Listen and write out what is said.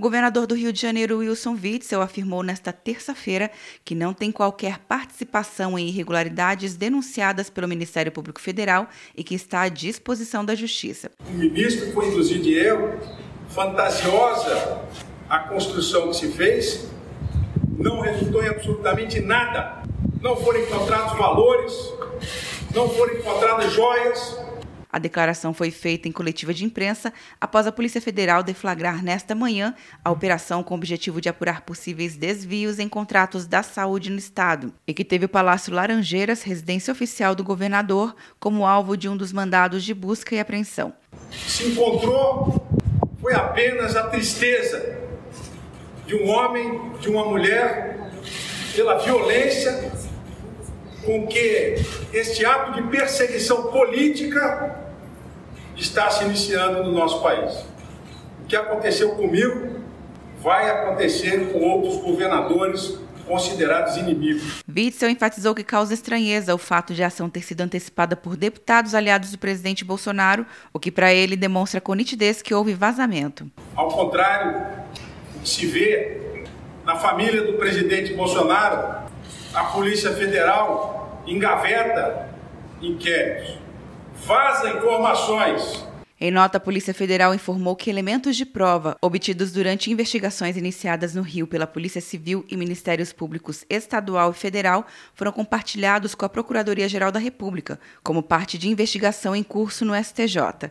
O governador do Rio de Janeiro, Wilson Witzel, afirmou nesta terça-feira que não tem qualquer participação em irregularidades denunciadas pelo Ministério Público Federal e que está à disposição da Justiça. O ministro foi induzido de erro, fantasiosa a construção que se fez, não resultou em absolutamente nada. Não foram encontrados valores, não foram encontradas joias, a declaração foi feita em coletiva de imprensa após a Polícia Federal deflagrar nesta manhã a operação com o objetivo de apurar possíveis desvios em contratos da saúde no estado e que teve o Palácio Laranjeiras, residência oficial do governador, como alvo de um dos mandados de busca e apreensão. Se encontrou foi apenas a tristeza de um homem, de uma mulher, pela violência com que este ato de perseguição política está se iniciando no nosso país. O que aconteceu comigo vai acontecer com outros governadores considerados inimigos. Witzel enfatizou que causa estranheza o fato de a ação ter sido antecipada por deputados aliados do presidente Bolsonaro, o que para ele demonstra com nitidez que houve vazamento. Ao contrário, se vê na família do presidente Bolsonaro a Polícia Federal engaveta inquéritos, vaza informações. Em nota, a Polícia Federal informou que elementos de prova obtidos durante investigações iniciadas no Rio pela Polícia Civil e Ministérios Públicos Estadual e Federal foram compartilhados com a Procuradoria-Geral da República, como parte de investigação em curso no STJ.